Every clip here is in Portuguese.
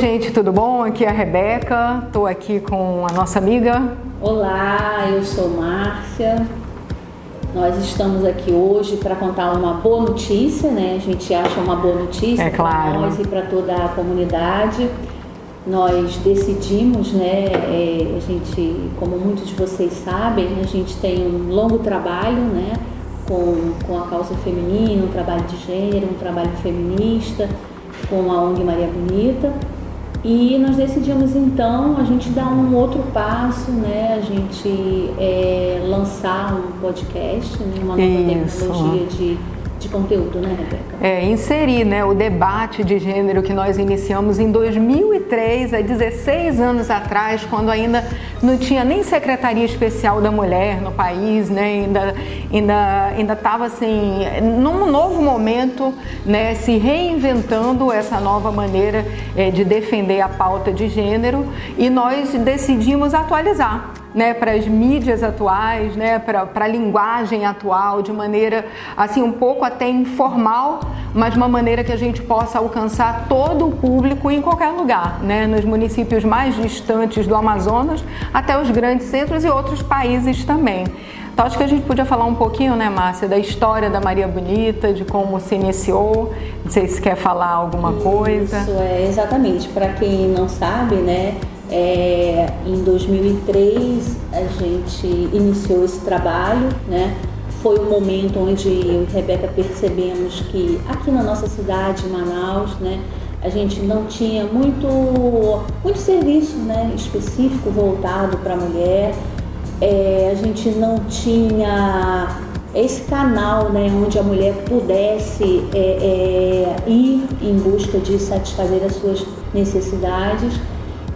gente, tudo bom? Aqui é a Rebeca, estou aqui com a nossa amiga. Olá, eu sou Márcia. Nós estamos aqui hoje para contar uma boa notícia, né? A gente acha uma boa notícia é claro. para nós e para toda a comunidade. Nós decidimos, né? É, a gente, como muitos de vocês sabem, a gente tem um longo trabalho, né? Com, com a causa feminina, um trabalho de gênero, um trabalho feminista com a ONG Maria Bonita. E nós decidimos então a gente dar um outro passo, né? A gente é, lançar um podcast, né? uma nova Isso. tecnologia de de conteúdo, né, Rebeca? É, inserir né, o debate de gênero que nós iniciamos em 2003, há 16 anos atrás, quando ainda não tinha nem Secretaria Especial da Mulher no país, né, ainda ainda ainda estava assim, num novo momento, né, se reinventando essa nova maneira é, de defender a pauta de gênero e nós decidimos atualizar né, para as mídias atuais, né, para a linguagem atual, de maneira assim um pouco até informal, mas de uma maneira que a gente possa alcançar todo o público em qualquer lugar, né, nos municípios mais distantes do Amazonas até os grandes centros e outros países também. Então acho que a gente podia falar um pouquinho, né, Márcia, da história da Maria Bonita, de como se iniciou. Não sei se quer falar alguma coisa. Isso é exatamente. Para quem não sabe, né, é, em 2003 a gente iniciou esse trabalho, né? Foi o um momento onde eu e Rebeca percebemos que aqui na nossa cidade, Manaus, né, a gente não tinha muito, muito serviço né, específico voltado para a mulher, é, a gente não tinha esse canal né, onde a mulher pudesse é, é, ir em busca de satisfazer as suas necessidades.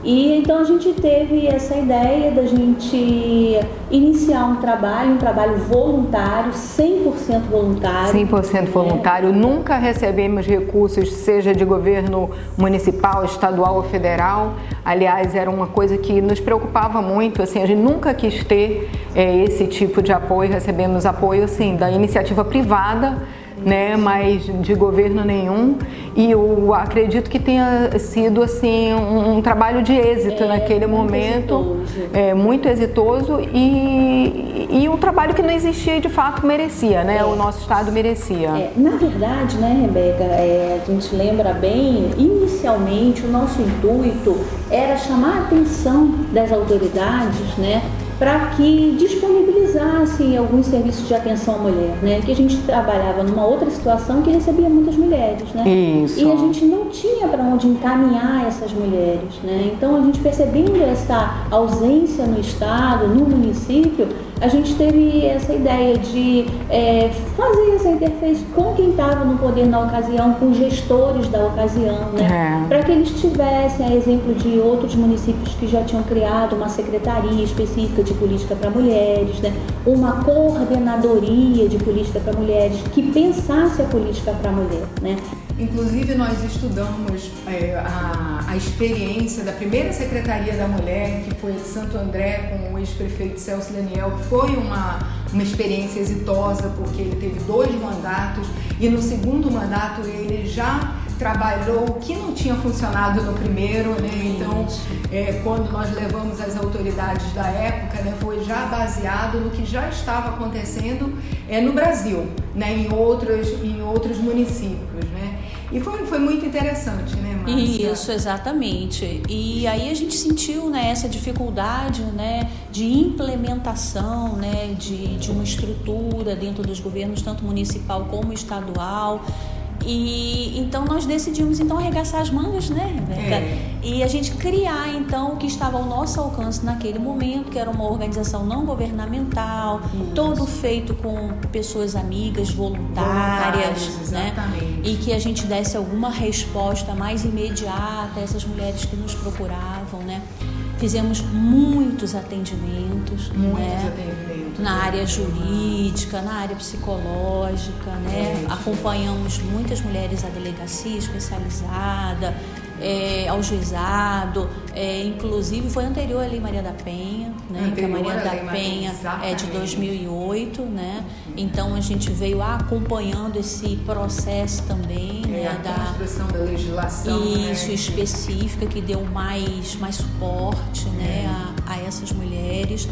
E então a gente teve essa ideia da gente iniciar um trabalho, um trabalho voluntário, 100% voluntário. 100% voluntário. Né? Nunca recebemos recursos, seja de governo municipal, estadual ou federal. Aliás, era uma coisa que nos preocupava muito. Assim, a gente nunca quis ter é, esse tipo de apoio. Recebemos apoio, assim, da iniciativa privada né, mas de governo nenhum. E eu acredito que tenha sido assim um, um trabalho de êxito é, naquele muito momento, exitoso. É, muito exitoso e, e um trabalho que não existia e de fato merecia, né? É. O nosso estado merecia. É, na verdade, né, Rebeca, é, a gente lembra bem, inicialmente o nosso intuito era chamar a atenção das autoridades, né? Para que disponibilizasse alguns serviços de atenção à mulher, né? Que a gente trabalhava numa outra situação que recebia muitas mulheres, né? Isso. E a gente não tinha para onde encaminhar essas mulheres, né? Então a gente percebendo essa ausência no estado, no município, a gente teve essa ideia de é, fazer essa interface com quem estava no poder na ocasião, com gestores da ocasião, né? É. Para que eles tivessem, a exemplo de outros municípios que já tinham criado uma secretaria específica de política para mulheres, né? uma coordenadoria de política para mulheres que pensasse a política para a mulher. Né? Inclusive, nós estudamos é, a, a, experiência da primeira Secretaria da Mulher, que foi de Santo André, com o ex-prefeito Celso Daniel, que foi uma, uma experiência exitosa, porque ele teve dois mandatos e no segundo mandato ele já trabalhou o que não tinha funcionado no primeiro, né? Então, é, quando nós levamos as autoridades da época, né, foi já baseado no que já estava acontecendo é, no Brasil, né, em outros, em outros municípios, né? E foi, foi muito interessante, né, Márcia? Isso, exatamente. E aí a gente sentiu né, essa dificuldade né, de implementação né, de, de uma estrutura dentro dos governos, tanto municipal como estadual. E então nós decidimos então arregaçar as mangas, né, Rebeca? É. E a gente criar então o que estava ao nosso alcance naquele momento, que era uma organização não governamental, Isso. todo feito com pessoas amigas, voluntárias, voluntárias né? E que a gente desse alguma resposta mais imediata a essas mulheres que nos procuravam, né? Fizemos muitos atendimentos, muitos né? atendimentos na área jurídica, na área psicológica, né? É, Acompanhamos muitas mulheres à delegacia especializada, é, ao juizado, é, inclusive foi anterior à Lei Maria da Penha, né? que a Maria da Penha é de 2008, né? Então a gente veio acompanhando esse processo também, né? A construção da legislação. Né? Isso, né? específica, que deu mais, mais suporte, né? A, a essas mulheres.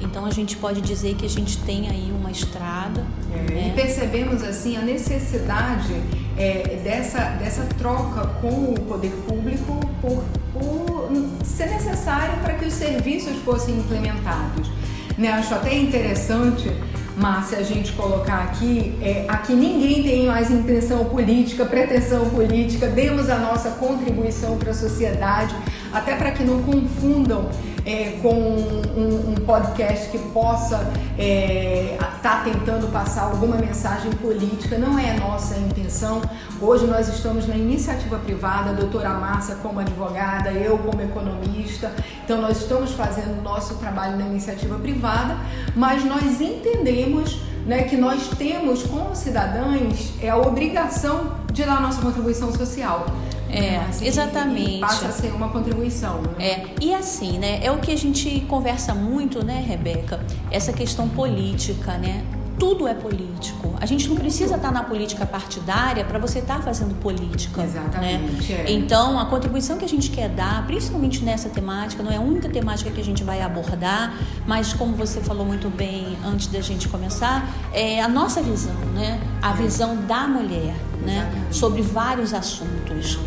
Então a gente pode dizer que a gente tem aí uma estrada. É, né? E percebemos assim a necessidade é, dessa, dessa troca com o poder público por, por ser necessário para que os serviços fossem implementados. Né? Acho até interessante Márcia, a gente colocar aqui, é, aqui ninguém tem mais intenção política, pretensão política, demos a nossa contribuição para a sociedade, até para que não confundam é, com um, um, podcast que possa estar é, tá tentando passar alguma mensagem política, não é a nossa intenção. Hoje nós estamos na iniciativa privada, a doutora Márcia como advogada, eu como economista, então nós estamos fazendo o nosso trabalho na iniciativa privada, mas nós entendemos né, que nós temos como cidadãs é a obrigação de dar nossa contribuição social. É, assim, exatamente. Passa a ser uma contribuição. Né? É, e assim, né? É o que a gente conversa muito, né, Rebeca? Essa questão política, né? tudo é político. A gente não precisa estar na política partidária para você estar fazendo política. Né? Exatamente. Né? É. Então, a contribuição que a gente quer dar, principalmente nessa temática, não é a única temática que a gente vai abordar, mas como você falou muito bem antes da gente começar, é a nossa visão, né? A visão da mulher, né? Sobre vários assuntos.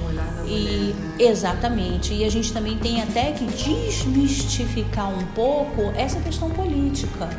E exatamente. E a gente também tem até que desmistificar um pouco essa questão política,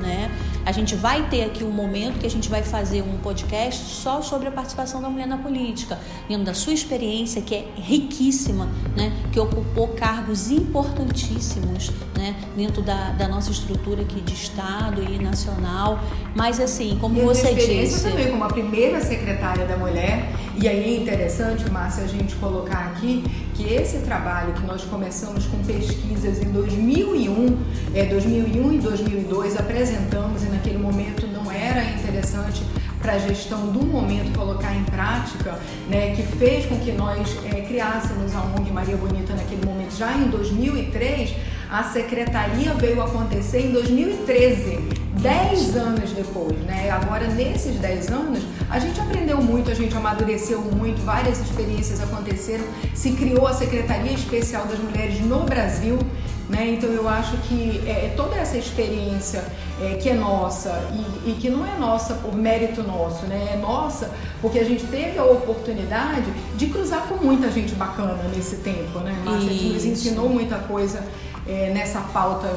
né? A gente vai ter aqui um momento que a gente vai fazer um podcast só sobre a participação da mulher na política, dentro da sua experiência, que é riquíssima, né? que ocupou cargos importantíssimos né? dentro da, da nossa estrutura aqui de Estado e nacional. Mas assim, como e você disse. também como a primeira secretária da mulher, e aí é interessante, Márcia, a gente colocar aqui que esse trabalho que nós começamos com pesquisas em 2001, é, 2001 e 2002, apresentamos e naquele momento não era interessante para a gestão do momento colocar em prática, né, que fez com que nós é, criássemos a ONG Maria Bonita naquele momento, já em 2003, a secretaria veio acontecer em 2013 dez anos depois, né? Agora, nesses dez anos, a gente aprendeu muito, a gente amadureceu muito, várias experiências aconteceram, se criou a Secretaria Especial das Mulheres no Brasil, né? Então, eu acho que é, é toda essa experiência é, que é nossa e, e, que não é nossa por mérito nosso, né? É nossa porque a gente teve a oportunidade de cruzar com muita gente bacana nesse tempo, né, Márcia? Que nos ensinou muita coisa é, nessa pauta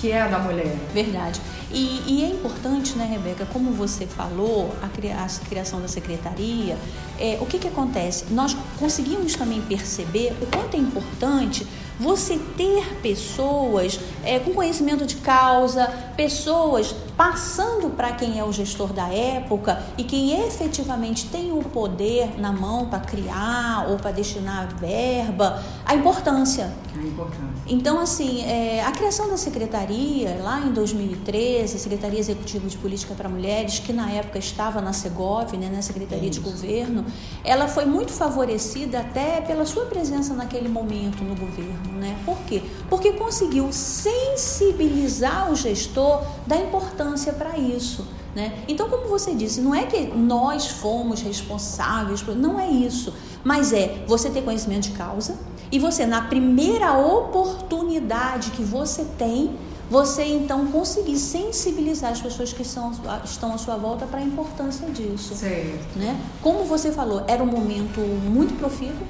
que é a da mulher. Verdade. E, e, é importante, né, Rebeca, como você falou, a, a criação da secretaria, é, o que, que acontece? Nós conseguimos também perceber o quanto é importante você ter pessoas é, com conhecimento de causa, pessoas passando para quem é o gestor da época e quem efetivamente tem o poder na mão para criar ou para destinar verba, a importância. A importância. Então, assim, é, a criação da secretaria, lá em 2013, a Secretaria Executiva de Política para Mulheres, que na época estava na Segov, né, na Secretaria Isso. de Governo, ela foi muito favorecida até pela sua presença naquele momento no governo. Né? Por quê? Porque conseguiu sensibilizar o gestor da importância para isso. Né? Então, como você disse, não é que nós fomos responsáveis, não é isso, mas é você ter conhecimento de causa e você, na primeira oportunidade que você tem, você então conseguir sensibilizar as pessoas que são, estão à sua volta para a importância disso. Certo. Né? Como você falou, era um momento muito profícuo,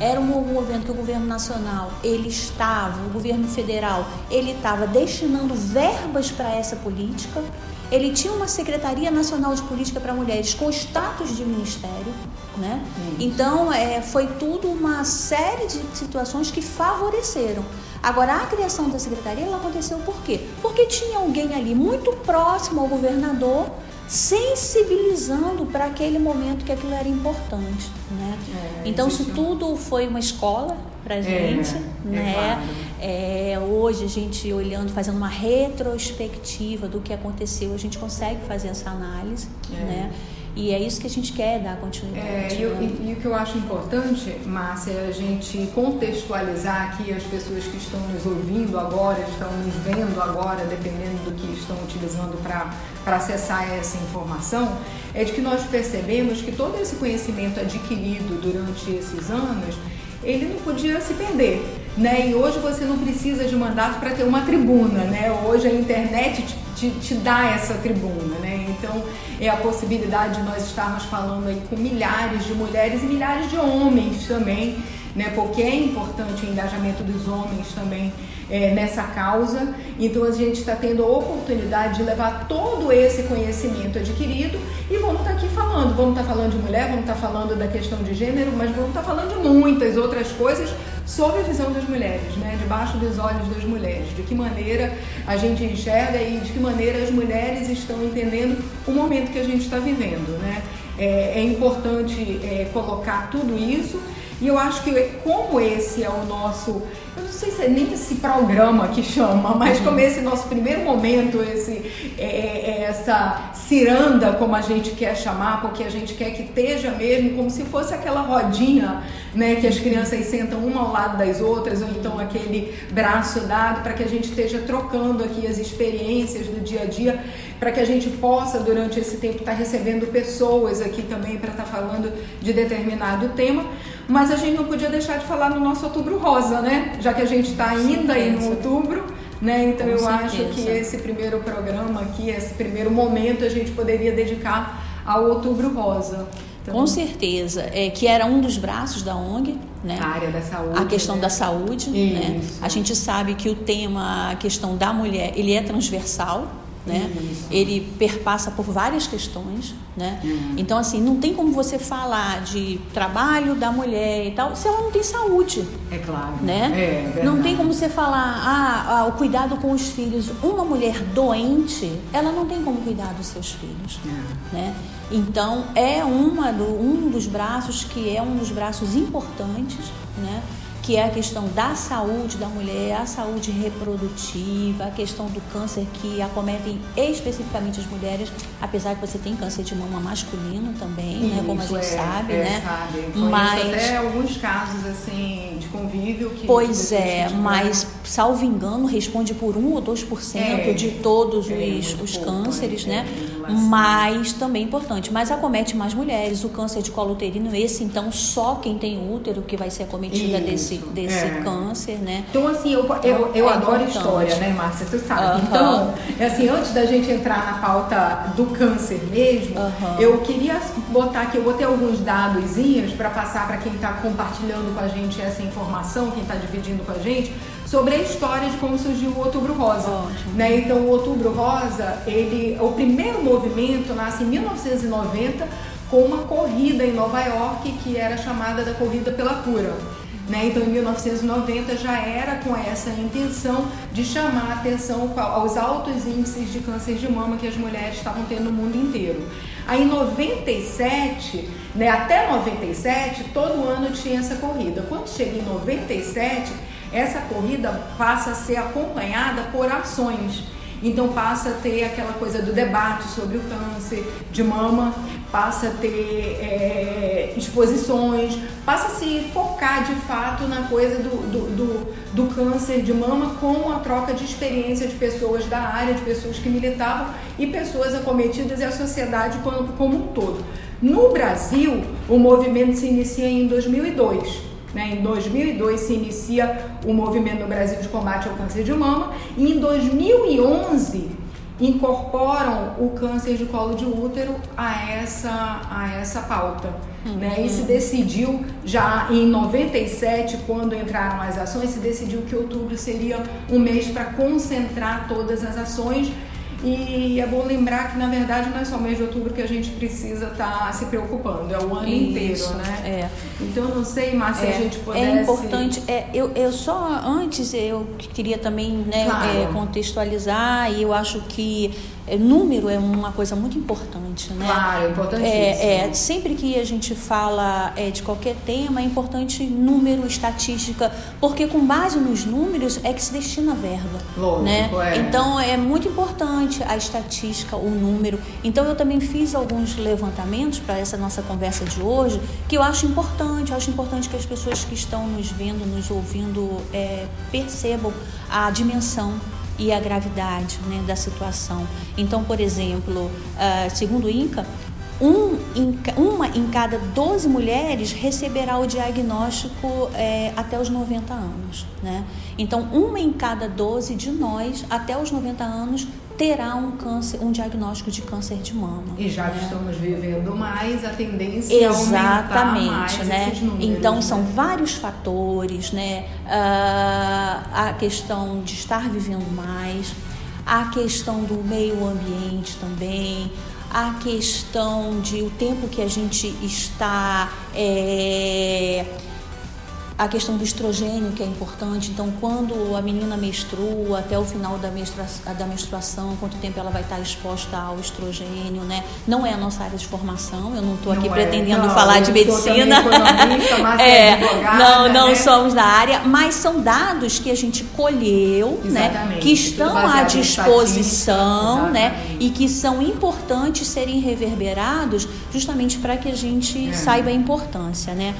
era um movimento que o governo nacional, ele estava, o governo federal, ele estava destinando verbas para essa política. Ele tinha uma Secretaria Nacional de Política para Mulheres com status de ministério, né? Então, é, foi tudo uma série de situações que favoreceram. Agora, a criação da secretaria ela aconteceu por quê? Porque tinha alguém ali muito próximo ao governador sensibilizando para aquele momento que aquilo era importante, né? É, então isso tudo foi uma escola para é, gente, é, né? É, hoje a gente olhando, fazendo uma retrospectiva do que aconteceu, a gente consegue fazer essa análise, é. né? E é isso que a gente quer dar continuidade. É, e, né? e, e, o que eu acho importante, Márcia, é a gente contextualizar aqui as pessoas que estão nos ouvindo agora, estão nos vendo agora, dependendo do que estão utilizando para acessar essa informação, é de que nós percebemos que todo esse conhecimento adquirido durante esses anos, ele não podia se perder. Né? E hoje você não precisa de mandato para ter uma tribuna, né? Hoje a internet te, te, te, dá essa tribuna, né? Então é a possibilidade de nós estarmos falando aí com milhares de mulheres e milhares de homens também, né? Porque é importante o engajamento dos homens também é, nessa causa. Então a gente está tendo a oportunidade de levar todo esse conhecimento adquirido e vamos estar tá aqui falando. Vamos estar tá falando de mulher, vamos estar tá falando da questão de gênero, mas vamos estar tá falando de muitas outras coisas sobre a visão das mulheres, né? debaixo dos olhos das mulheres, de que maneira a gente enxerga e de que maneira as mulheres estão entendendo o momento que a gente está vivendo. Né? É, é importante é, colocar tudo isso e eu acho que como esse é o nosso eu não sei se é nem esse programa que chama, mas como esse nosso primeiro momento, esse, é, é, é, essa ciranda, como a gente quer chamar, porque a gente quer que esteja mesmo como se fosse aquela rodinha, né, que as crianças sentam uma ao lado das outras, ou então aquele braço dado, para que a gente esteja trocando aqui as experiências do dia a dia, para que a gente possa, durante esse tempo, estar tá recebendo pessoas aqui também para estar tá falando de determinado tema. Mas a gente não podia deixar de falar no nosso outubro rosa, né? Já que a gente está ainda aí no outubro, né? Então Com eu certeza. acho que esse primeiro programa aqui, esse primeiro momento, a gente poderia dedicar ao outubro rosa. Então, Com certeza, é, que era um dos braços da ONG, né? A área da saúde. A questão né? da saúde, né? A gente sabe que o tema, a questão da mulher, ele é transversal, né? Ele perpassa por várias questões, né? Uhum. Então assim, não tem como você falar de trabalho da mulher e tal, se ela não tem saúde. É claro. Né? É, não tem como você falar, ah, ah, o cuidado com os filhos. Uma mulher doente, ela não tem como cuidar dos seus filhos, é. né? Então é uma do, um dos braços que é um dos braços importantes, né? Que é a questão da saúde da mulher, a saúde reprodutiva, a questão do câncer que acometem especificamente as mulheres, apesar que você tem câncer de mama masculino também, Isso, né, como a gente é, sabe, é, né? Sabe. Mas até alguns casos assim de convívio que Pois é, mas salvo engano responde por 1 ou 2% é, de todos é, os, os pouco, cânceres, né? É, mas também importante, mas acomete mais mulheres, o câncer de colo uterino, esse então só quem tem útero que vai ser acometida desse desse, desse é. câncer, né? Então, assim, eu, eu, eu é adoro importante. história, né, Márcia? Tu sabe. Então, é assim, antes da gente entrar na pauta do câncer mesmo, eu queria botar aqui, eu botei alguns dados para passar para quem está compartilhando com a gente essa informação, quem está dividindo com a gente, sobre a história de como surgiu o Outubro Rosa. Ótimo. Né? Então, o Outubro Rosa, ele, o primeiro movimento nasce em 1990 com uma corrida em Nova York que era chamada da Corrida pela Cura. Né? Então, em 1990 já era com essa intenção de chamar a atenção aos altos índices de câncer de mama que as mulheres estavam tendo no mundo inteiro. Aí, em 97, né, até 97, todo ano tinha essa corrida. Quando chega em 97, essa corrida passa a ser acompanhada por ações. Então passa a ter aquela coisa do debate sobre o câncer de mama, passa a ter é, exposições, passa a se focar de fato na coisa do, do, do, do, câncer de mama com a troca de experiência de pessoas da área, de pessoas que militavam e pessoas acometidas e a sociedade como, como um todo. No Brasil, o movimento se inicia em 2002. Né? Em 2002 se inicia o movimento no Brasil de combate ao câncer de mama e em 2011 incorporam o câncer de colo de útero a essa, a essa pauta. Uhum. Né? E se decidiu já em 97, quando entraram as ações, se decidiu que outubro seria um mês para concentrar todas as ações e é bom lembrar que, na verdade, não é só o mês de outubro que a gente precisa estar tá se preocupando, é o ano Isso, inteiro, né? É. Então, não sei, Márcia, é, se a gente pudesse... É importante, é, eu, eu só, antes, eu queria também né, claro. é, contextualizar, e eu acho que é, número é uma coisa muito importante, né? Claro, importantíssimo. É, é, sempre que a gente fala é, de qualquer tema, é importante número, estatística, porque com base nos números é que se destina a verba, Lógico, né? É. Então é muito importante importante a estatística, o número. Então eu também fiz alguns levantamentos para essa nossa conversa de hoje que eu acho importante. Eu acho importante que as pessoas que estão nos vendo, nos ouvindo, é, percebam a dimensão e a gravidade né, da situação. Então, por exemplo, uh, segundo o INCA, um em, uma em cada 12 mulheres receberá o diagnóstico é, até os 90 anos. Né? Então, uma em cada 12 de nós, até os 90 anos, terá um câncer, um diagnóstico de câncer de mama. E já né? estamos vivendo mais, a tendência Exatamente, é aumentar mais né? esses números. Então né? são vários fatores, né? Uh, a questão de estar vivendo mais, a questão do meio ambiente também, a questão de o tempo que a gente está é, a questão do estrogênio, que é importante. Então, quando a menina menstrua, até o final da, menstrua, da menstruação, quanto tempo ela vai estar exposta ao estrogênio, né? Não é a nossa área de formação, eu não estou aqui é. pretendendo não, falar de medicina. é, não, não é. somos da área, mas são dados que a gente colheu, né? Que estão à disposição, né? E que são importantes serem reverberados justamente para que a gente é. saiba a importância, né?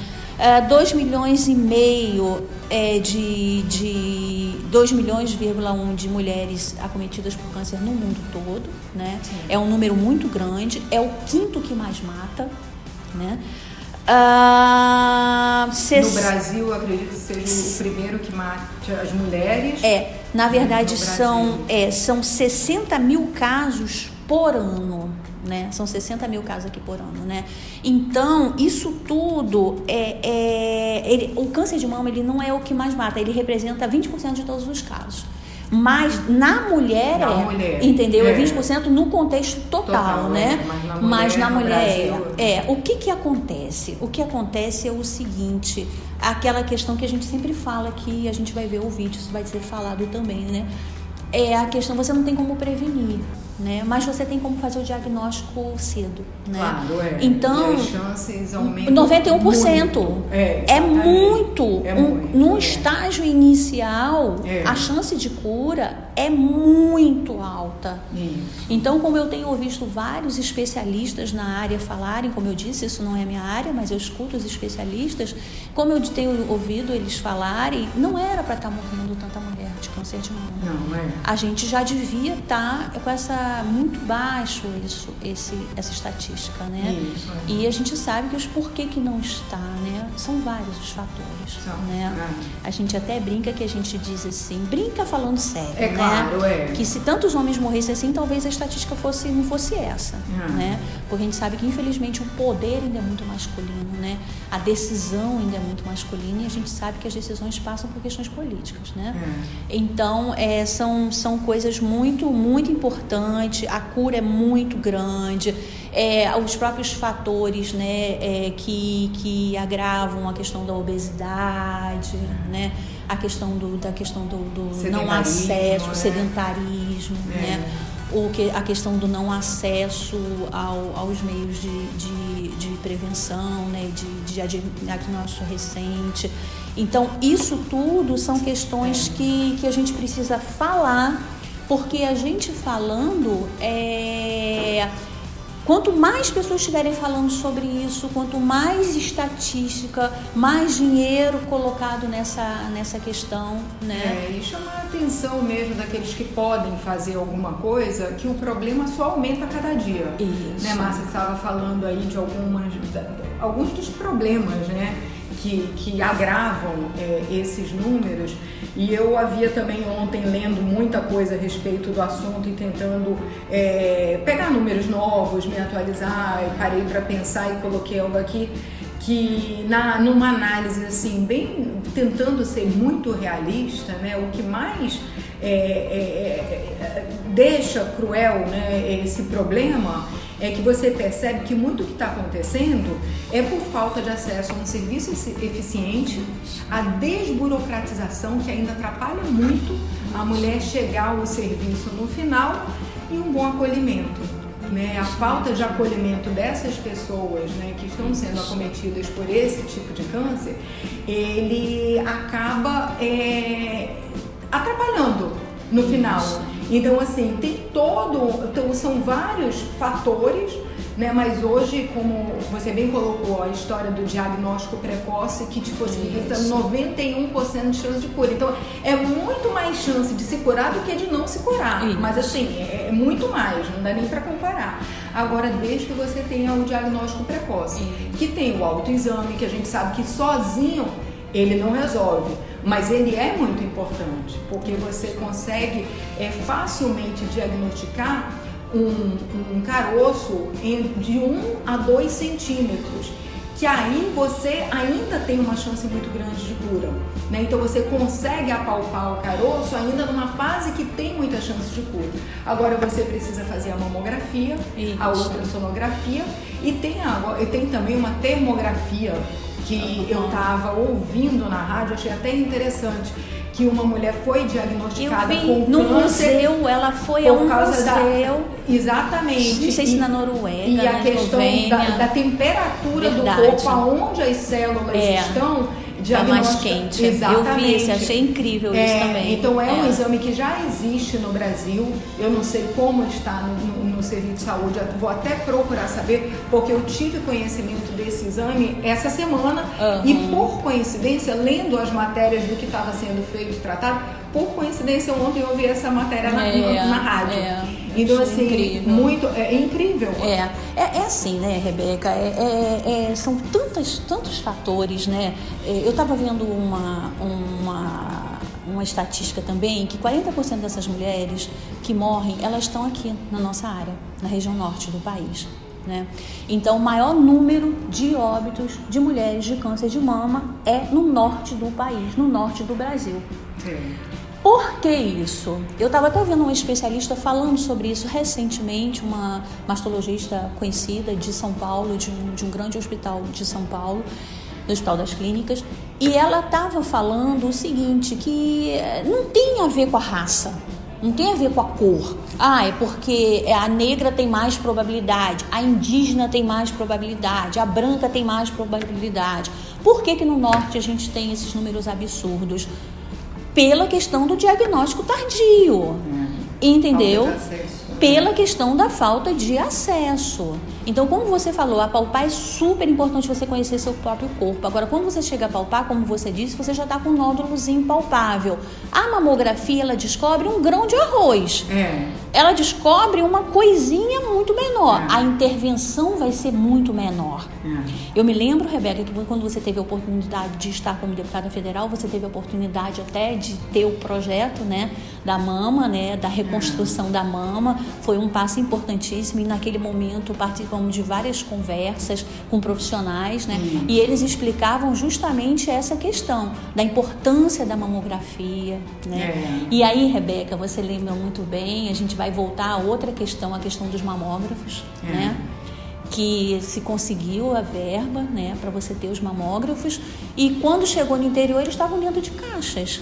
2 é, milhões e meio é, de, de 2 milhões, um de mulheres acometidas por câncer no mundo todo, né? É um número muito grande, é o quinto que mais mata, né? Uh, No Brasil, acredito que seja o primeiro que mate as mulheres. É, na verdade são, é, são 60 mil casos por ano né? São 60 mil casos aqui por ano, né? Então, isso tudo é, é ele, o câncer de mama ele não é o que mais mata, ele representa 20% de todos os casos. Mas na mulher na é, mulher. entendeu? É. é 20% no contexto total, total né? É. Mas na mulher, Mas na mulher é. é. O que que acontece? O que acontece é o seguinte, aquela questão que a gente sempre fala que a gente vai ver o vídeo, isso vai ser falado também, né? É a questão, você não tem como prevenir né? Mas você tem como fazer o diagnóstico cedo, né? Claro, é. Então, e as chances aumentam 91%. Muito. É, é muito. É muito. Um, num é. estágio inicial, é. a chance de cura é muito alta. Isso. Então, como eu tenho visto vários especialistas na área falarem, como eu disse, isso não é minha área, mas eu escuto os especialistas, como eu tenho ouvido eles falarem, não era para estar tá morrendo tanta mulher de câncer de mama. Não, é. A gente já devia estar tá com essa muito baixo isso, esse, essa estatística, né? Isso, é. E a gente sabe que os porquê que não está, né? São vários os fatores, São, né? É. A gente até brinca que a gente diz assim, brinca falando sério, é né? Claro, é. Que se tantos homens morressem assim, talvez a estatística fosse não fosse essa, é. né? Porque a gente sabe que infelizmente o poder ainda é muito masculino, né? A decisão ainda é muito masculina e a gente sabe que as decisões passam por questões políticas, né? É. Então, é, são, são coisas muito, muito importantes, a cura é muito grande, é, os próprios fatores né, é, que, que agravam a questão da obesidade, né? a questão do, da questão do, do não acesso, é. sedentarismo, é. né? O que, a questão do não acesso ao, aos meios de, de, de prevenção, né, de, de diagnóstico recente. Então, isso tudo são questões que, que a gente precisa falar, porque a gente falando é Quanto mais pessoas estiverem falando sobre isso, quanto mais estatística, mais dinheiro colocado nessa, nessa questão, né? É, e chamar a atenção mesmo daqueles que podem fazer alguma coisa, que o problema só aumenta a cada dia. Isso. Né, Márcia, estava falando aí de algumas, alguns dos problemas, né? Que, que agravam é, esses números. E eu havia também ontem lendo muita coisa a respeito do assunto e tentando é, pegar números novos, me atualizar, parei para pensar e coloquei algo aqui que na, numa análise assim, bem tentando ser muito realista, né, o que mais é, é, é deixa cruel né, esse problema é que você percebe que muito que está acontecendo é por falta de acesso a um serviço eficiente, a desburocratização que ainda atrapalha muito a mulher chegar ao serviço no final e um bom acolhimento. Né, a falta de acolhimento dessas pessoas né, que estão sendo acometidas por esse tipo de câncer, ele acaba é, atrapalhando no final. Então, assim, tem todo. Então, são vários fatores né? Mas hoje, como você bem colocou, a história do diagnóstico precoce que te possibilita Isso. 91% de chance de cura. Então, é muito mais chance de se curar do que de não se curar. Isso. Mas assim, é, é muito mais, não dá nem para comparar. Agora, desde que você tenha o diagnóstico precoce, Isso. que tem o autoexame, que a gente sabe que sozinho ele não resolve, mas ele é muito importante, porque você consegue é, facilmente diagnosticar um, um caroço de 1 um a 2 centímetros, que aí você ainda tem uma chance muito grande de cura. Né? Então você consegue apalpar o caroço ainda numa fase que tem muita chance de cura. Agora você precisa fazer a mamografia, Isso. a ultrassonografia e tem, a, e tem também uma termografia que eu estava ouvindo na rádio, achei até interessante que uma mulher foi diagnosticada vi, com no câncer. museu, ela foi a um museu. Da, exatamente. Não sei se na Noruega, E a questão da, da, temperatura Verdade. do corpo, aonde as células é. estão Tá mais quente. Exatamente. Eu vi esse, achei incrível é, isso também. Então é, é, um exame que já existe no Brasil. Eu não sei como está no, no, no serviço de saúde, vou até procurar saber, porque eu tive conhecimento desse exame essa semana uhum. e por coincidência, lendo as matérias do que estava sendo feito, tratado, por coincidência ontem eu ouvi essa matéria na, é, na rádio. É, então assim, incrível. muito é, incrível. É, é, é assim, né, Rebeca? É, é, é são tantos, tantos fatores, né? Eu estava vendo uma, uma uma estatística também que 40% dessas mulheres que morrem, elas estão aqui na nossa área, na região norte do país. Né? Então, o maior número de óbitos de mulheres de câncer de mama é no norte do país, no norte do Brasil. Sim. Por que isso? Eu estava até vendo uma especialista falando sobre isso recentemente, uma mastologista conhecida de São Paulo, de um, de um grande hospital de São Paulo, do Hospital das Clínicas, e ela estava falando o seguinte, que não tem a ver com a raça, não tem a ver com a cor. Ah, é porque a negra tem mais probabilidade, a indígena tem mais probabilidade, a branca tem mais probabilidade. Por que, que no norte a gente tem esses números absurdos? Pela questão do diagnóstico tardio. Uhum. Entendeu? Pela questão da falta de acesso. Então, como você falou, apalpar é super importante você conhecer seu próprio corpo. Agora, quando você chega a palpar, como você disse, você já está com um nódulozinho palpável. A mamografia, ela descobre um grão de arroz. É. Ela descobre uma coisinha muito menor. É. A intervenção vai ser muito menor. É. Eu me lembro, Rebeca, que quando você teve a oportunidade de estar como deputada federal, você teve a oportunidade até de ter o projeto, né, da mama, né, da reconstrução da mama. Foi um passo importantíssimo e naquele momento participou participamos de várias conversas com profissionais, né? Uhum. E eles explicavam justamente essa questão da importância da mamografia, né? É. E aí, Rebeca, você lembra muito bem, a gente vai voltar a outra questão, a questão dos mamógrafos, é. né? que se conseguiu a verba, né, para você ter os mamógrafos e quando chegou no interior eles estavam dentro de caixas.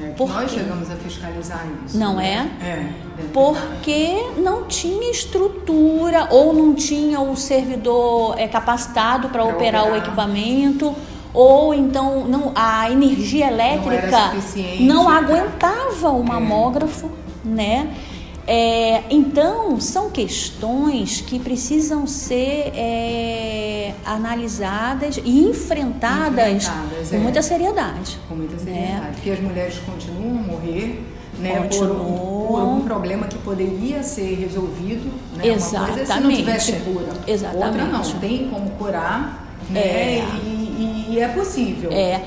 É, nós chegamos a fiscalizar isso. Não né? é? É. Porque não tinha estrutura ou não tinha o servidor é, capacitado para operar, operar o equipamento ou então não, a energia elétrica não, não aguentava o mamógrafo, né? É, então, são questões que precisam ser é, analisadas e enfrentadas, enfrentadas com é. muita seriedade. Com muita né? seriedade. Né? Porque as mulheres continuam a morrer né, por, um, por um problema que poderia ser resolvido. Né? Exatamente. Uma coisa se não tivesse cura. Exatamente. Outra não, tem como curar né? É. E, e, é possível. É.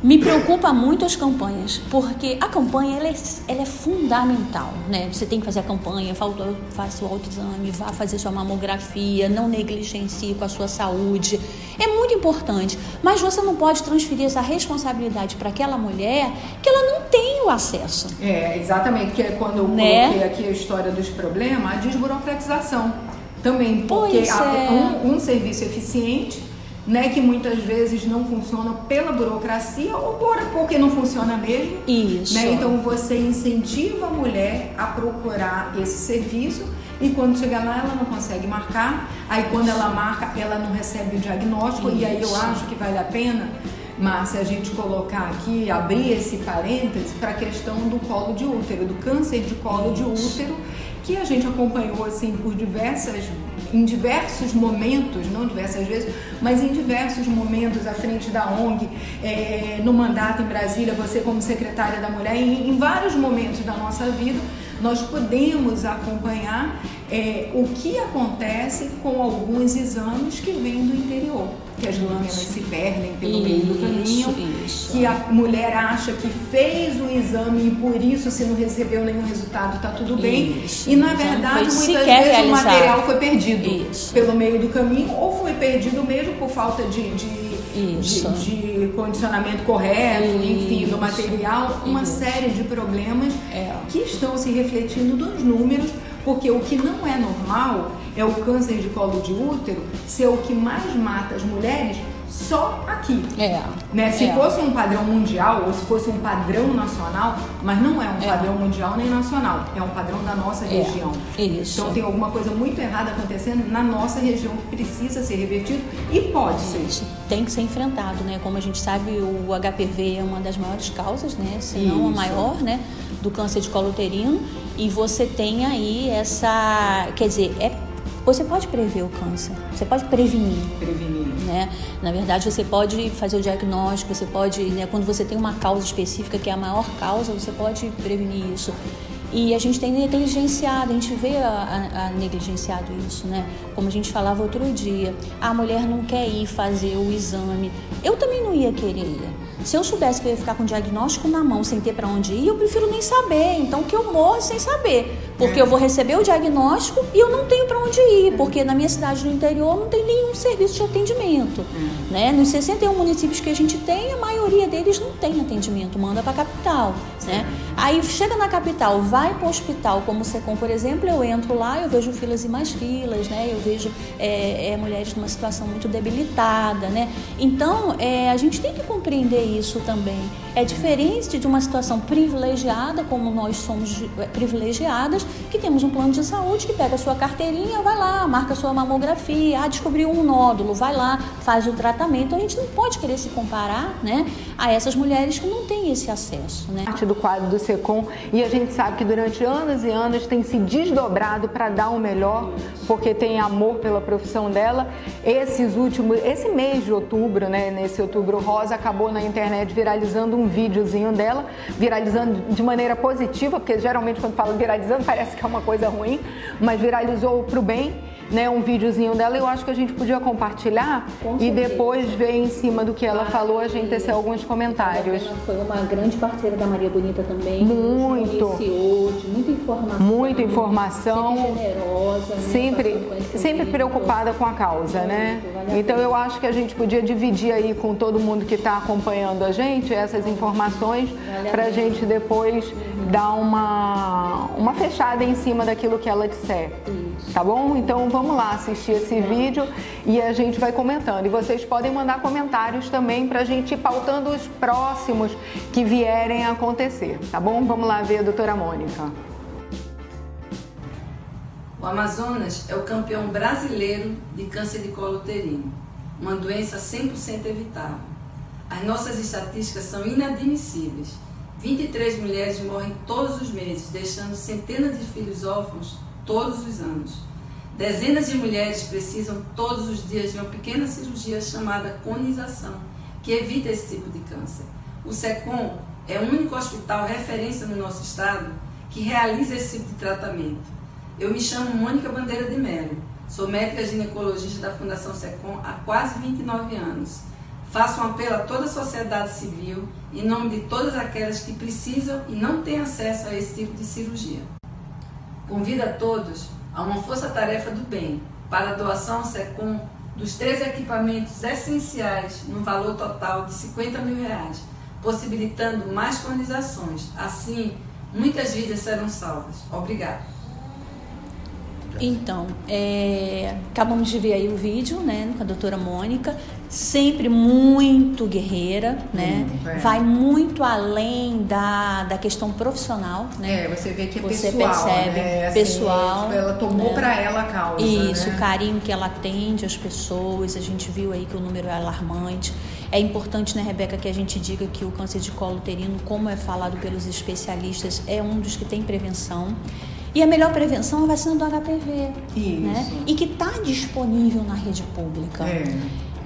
Me preocupa muito as campanhas, porque a campanha ela é, ela é fundamental, né? Você tem que fazer a campanha, faça o autoexame, vá fazer sua mamografia, não negligencie com a sua saúde. É muito importante, mas você não pode transferir essa responsabilidade para aquela mulher que ela não tem o acesso. É, exatamente, que é quando eu né? coloquei aqui a história dos problemas, a desburocratização também, porque é. um, um serviço eficiente né, que muitas vezes não funciona pela burocracia ou por, porque não funciona mesmo. Isso. Né? Então você incentiva a mulher a procurar esse serviço e quando chega lá ela não consegue marcar. Aí quando ela marca, ela não recebe o diagnóstico Isso. e aí eu acho que vale a pena Márcia, a gente colocar aqui, abrir esse parêntese para a questão do colo de útero, do câncer de colo de útero, que a gente acompanhou assim por diversas em diversos momentos, não diversas vezes, mas em diversos momentos à frente da ONG, é, no mandato em Brasília, você como secretária da Mulher, em, em vários momentos da nossa vida, nós podemos acompanhar é, o que acontece com alguns exames que vêm do interior que as lâminas se perdem pelo isso, meio do caminho, isso. que a mulher acha que fez o exame e por isso, se não recebeu nenhum resultado, está tudo bem. Isso. E na verdade, muitas vezes realizado. o material foi perdido pelo meio do caminho ou foi perdido mesmo por falta de, de de, de, condicionamento correto, Isso. enfim, do material, uma Isso. série de problemas é. que estão se refletindo nos números, porque o que não é normal é o câncer de colo de útero ser o que mais mata as mulheres só aqui. É. Né? Se é. fosse um padrão mundial ou se fosse um padrão nacional, mas não é um é. padrão mundial nem nacional, é um padrão da nossa é. região. Isso. Então tem alguma coisa muito errada acontecendo na nossa região que precisa ser revertido e pode ser. Isso. Tem que ser enfrentado, né? Como a gente sabe, o HPV é uma das maiores causas, né? Se não a maior, né? Do câncer de colo uterino. E você tem aí essa. Quer dizer, é você pode prever o câncer, você pode prevenir. Prevenir. Né? Na verdade, você pode fazer o diagnóstico, você pode, né, quando você tem uma causa específica, que é a maior causa, você pode prevenir isso. E a gente tem negligenciado, a gente vê a, a, a, negligenciado isso, né? Como a gente falava outro dia, a mulher não quer ir fazer o exame. Eu também não ia querer ir. Se eu soubesse que eu ia ficar com o diagnóstico na mão sem ter para onde ir, eu prefiro nem saber. Então que eu morro sem saber. Porque é. eu vou receber o diagnóstico e eu não tenho para onde ir, porque na minha cidade no interior não tem nenhum serviço de atendimento. É. Né? Nos 61 municípios que a gente tem, a maioria deles não tem atendimento, manda para a capital. Né? Aí chega na capital, vai para o hospital, como o SECOM, por exemplo, eu entro lá, eu vejo filas e mais filas, né? eu vejo é, é, mulheres numa situação muito debilitada. Né? Então, é, a gente tem que compreender isso também. É diferente de uma situação privilegiada, como nós somos é, privilegiadas, que temos um plano de saúde que pega a sua carteirinha, vai lá, marca a sua mamografia, ah, descobriu um nódulo, vai lá, faz o tratamento. A gente não pode querer se comparar né, a essas mulheres que não têm esse acesso. Né? Parte do quadro do SECOM e a gente sabe que durante anos e anos tem se desdobrado para dar o melhor, porque tem amor pela profissão dela. Esses últimos, esse mês de outubro, né, nesse outubro rosa, acabou na internet viralizando um videozinho dela, viralizando de maneira positiva, porque geralmente quando fala viralizando parece que é uma coisa ruim, mas viralizou para o bem né, um videozinho dela. Eu acho que a gente podia compartilhar e depois ver em cima do que ela ah, falou a gente tecer alguns comentários. Foi uma grande parceira da Maria Bonita também. Muito. Hoje, muita informação. Muita informação. Sempre generosa. Né, sempre, sempre preocupada com a causa, né? Então eu acho que a gente podia dividir aí com todo mundo que está acompanhando a gente essas informações para a gente depois uhum. dar uma, uma fechada em cima daquilo que ela disser. Isso. Tá bom? Então vamos lá assistir esse vídeo e a gente vai comentando. E vocês podem mandar comentários também para a gente ir pautando os próximos que vierem a acontecer, tá bom? Vamos lá ver a doutora Mônica. O Amazonas é o campeão brasileiro de câncer de colo uterino, uma doença 100% evitável. As nossas estatísticas são inadmissíveis. 23 mulheres morrem todos os meses, deixando centenas de filhos órfãos todos os anos. Dezenas de mulheres precisam todos os dias de uma pequena cirurgia chamada conização, que evita esse tipo de câncer. O SECOM é o único hospital referência no nosso estado que realiza esse tipo de tratamento. Eu me chamo Mônica Bandeira de Mello, sou médica ginecologista da Fundação SECOM há quase 29 anos. Faço um apelo a toda a sociedade civil, em nome de todas aquelas que precisam e não têm acesso a esse tipo de cirurgia. Convido a todos a uma força-tarefa do bem para a doação SECOM dos três equipamentos essenciais no valor total de 50 mil reais, possibilitando mais colonizações. Assim, muitas vidas serão salvas. Obrigado. Então, é, acabamos de ver aí o vídeo, né, com a doutora Mônica, sempre muito guerreira, né? Hum, é. Vai muito além da, da questão profissional, né? É, você vê que é você pessoal, percebe né? assim, pessoal. Ela tomou né? para ela a causa, Isso, né? o carinho que ela atende às pessoas, a gente viu aí que o número é alarmante. É importante, né, Rebeca, que a gente diga que o câncer de colo uterino, como é falado pelos especialistas, é um dos que tem prevenção. E a melhor prevenção é a vacina do HPV. Né? Isso. Né? E que está disponível na rede pública. É.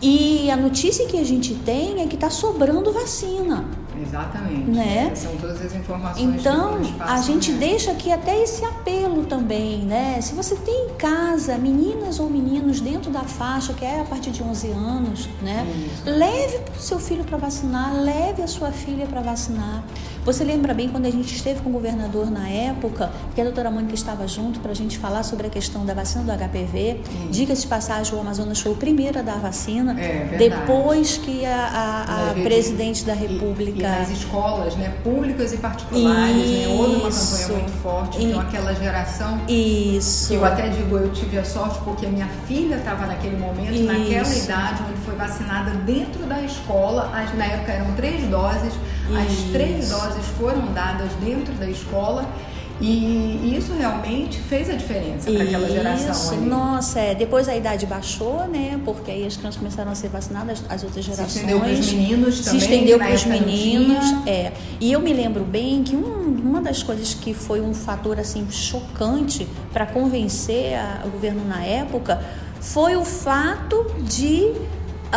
E a notícia que a gente tem é que está sobrando vacina. Exatamente. Né? São todas as informações então, que a gente né? deixa aqui até esse apelo também, né? Se você tem em casa meninas ou meninos dentro da faixa, que é a partir de 11 anos, né? Isso. Leve o seu filho para vacinar, leve a sua filha para vacinar. Você lembra bem quando a gente esteve com o governador na época, que a doutora Mônica estava junto para a gente falar sobre a questão da vacina do HPV. Diga-se de passagem, o Amazonas foi o primeiro a dar a vacina, é, depois que a, a, a presidente da República. E, e nas escolas, né, públicas e particulares, né, houve uma campanha muito forte, e, então aquela geração. Isso. Que eu até digo, eu tive a sorte porque a minha filha estava naquele momento, isso. naquela idade, foi vacinada dentro da escola, na época eram três doses, isso. as três doses foram dadas dentro da escola e isso realmente fez a diferença para aquela geração. Ali. Nossa, é. depois a idade baixou, né? Porque aí as crianças começaram a ser vacinadas, as outras gerações. Se estendeu para os meninos também. Se estendeu para os meninos, é. E eu me lembro bem que um, uma das coisas que foi um fator assim chocante para convencer a, o governo na época foi o fato de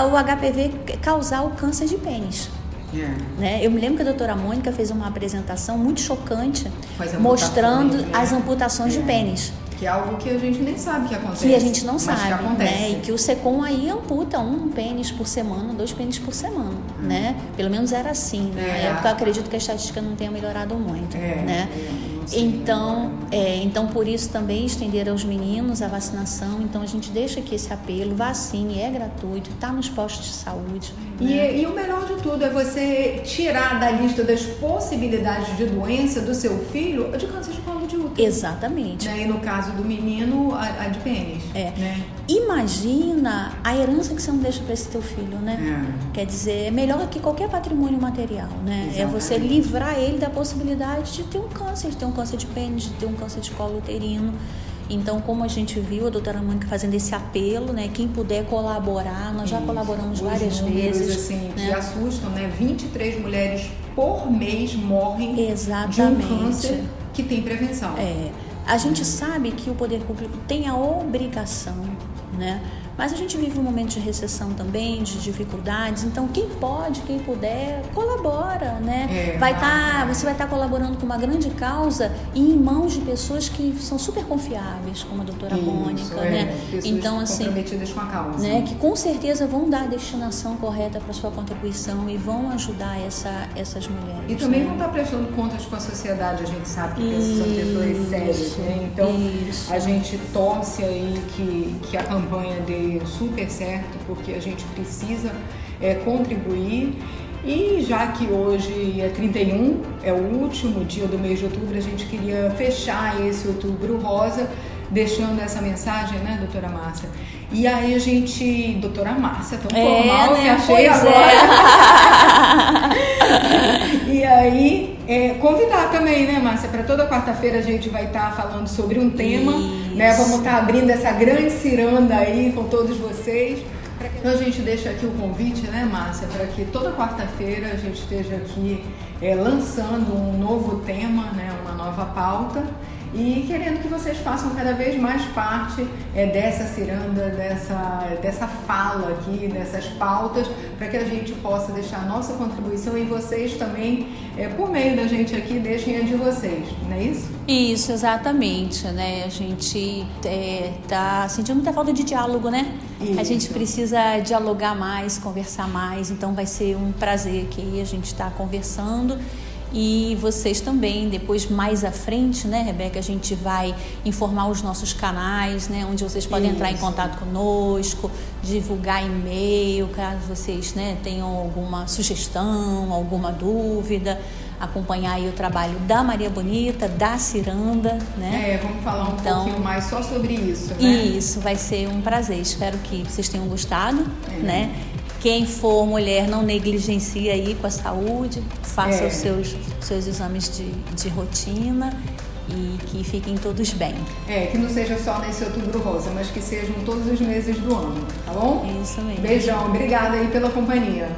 o HPV causar o câncer de pênis. É. Né? Eu me lembro que a doutora Mônica fez uma apresentação muito chocante mostrando né? as amputações é. de pênis. Que é algo que a gente nem sabe que acontece. Que a gente não sabe, né? E que o SECOM aí amputa um pênis por semana, dois pênis por semana, hum. né? Pelo menos era assim. Né? Na é. época, eu acredito que a estatística não tenha melhorado muito, é, né? É. Então, é, então por isso também estender aos meninos a vacinação. Então a gente deixa aqui esse apelo, vacine, é gratuito, está nos postos de saúde. Né? E, e, o melhor de tudo é você tirar da lista das possibilidades de doença do seu filho de câncer de colo de útero. Exatamente. Né? E no caso do menino, a, a de pênis. É. Né? Imagina a herança que você não deixa para esse teu filho, né? É. Quer dizer, é melhor que qualquer patrimônio material, né? Exatamente. É você livrar ele da possibilidade de ter um câncer, de ter um câncer de pênis, de ter um câncer de colo uterino. Então, como a gente viu a doutora Mônica fazendo esse apelo, né? Quem puder colaborar, nós já colaboramos Os várias números, vezes. assim, né? que assustam, né? 23 mulheres por mês morrem Exatamente. de um câncer que tem prevenção. É. A gente sabe que o poder público tem a obrigação, né? Mas a gente vive um momento de recessão também, de dificuldades. Então, quem pode, quem puder, colabora, né? É, vai tá, você vai estar tá colaborando com uma grande causa e em mãos de pessoas que são super confiáveis, como a doutora Isso, Mônica, é, né? então, assim, comprometidas com a causa. Né? Que com certeza vão dar a destinação correta para sua contribuição e vão ajudar essa, essas mulheres. E também né? vão estar prestando contas com a sociedade, a gente sabe que Isso, são pessoas sérias, né? Então, Isso. a gente torce aí que, que a campanha super certo, porque a gente precisa é, contribuir. E já que hoje é 31, é o último dia do mês de outubro, a gente queria fechar esse outubro rosa, deixando essa mensagem, né, doutora Márcia? E aí a gente, doutora Márcia, tão é, formal, né? me achei pois agora. É. e aí, é, convidar também, né, Márcia? Para toda quarta-feira a gente vai estar tá falando sobre um tema, Isso. Né? Vamos estar tá abrindo essa grande ciranda aí com todos vocês. Então a gente deixa aqui o convite, né, Márcia, para que toda quarta-feira a gente esteja aqui é, lançando um novo tema, né, uma nova pauta e querendo que vocês façam cada vez mais parte é, dessa ciranda, dessa, dessa fala aqui, dessas pautas, para que a gente possa deixar a nossa contribuição e vocês também, é, por meio da gente aqui, deixem a de vocês, não é isso? Isso, exatamente, né? A gente está é, sentindo muita falta de diálogo, né? Isso. A gente precisa dialogar mais, conversar mais, então vai ser um prazer aqui a gente estar tá conversando e vocês também, depois mais à frente, né, Rebeca, a gente vai informar os nossos canais, né, onde vocês podem Isso. entrar em contato conosco, divulgar e-mail, caso vocês, né, tenham alguma sugestão, alguma dúvida. acompanhar aí o trabalho da Maria Bonita, da Ciranda, né? É, vamos falar um então, pouquinho mais só sobre isso, né? Isso, vai ser um prazer. Espero que vocês tenham gostado, é. né? Quem for mulher, não negligencie aí com a saúde, faça é. os seus, seus exames de, de rotina e que fiquem todos bem. É, que não seja só nesse outubro rosa, mas que sejam todos os meses do ano, tá bom? Isso mesmo. Beijão, obrigada aí pela companhia.